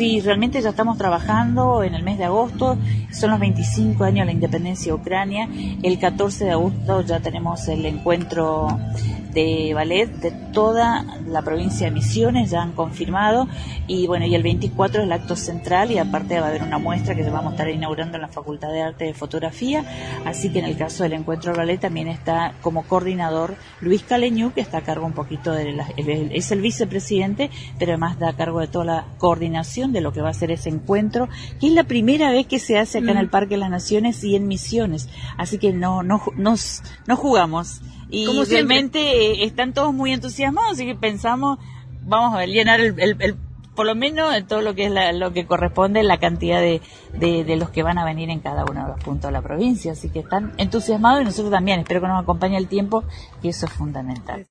Sí, realmente ya estamos trabajando en el mes de agosto, son los 25 años de la independencia de Ucrania, el 14 de agosto ya tenemos el encuentro de ballet de toda la provincia de Misiones, ya han confirmado, y bueno, y el 24 es el acto central y aparte va a haber una muestra que vamos a estar inaugurando en la Facultad de Arte de Fotografía, así que en el caso del encuentro de ballet también está como coordinador Luis Caleñú, que está a cargo un poquito de la, es el vicepresidente, pero además da a cargo de toda la coordinación de lo que va a ser ese encuentro, que es la primera vez que se hace acá en el mm. Parque de las Naciones y en Misiones, así que no, no, nos, no jugamos y realmente eh, están todos muy entusiasmados, así que pensamos, vamos a llenar el, el, por lo menos todo lo que es lo que corresponde la cantidad de, de, de, los que van a venir en cada uno de los puntos de la provincia. Así que están entusiasmados y nosotros también. Espero que nos acompañe el tiempo, y eso es fundamental.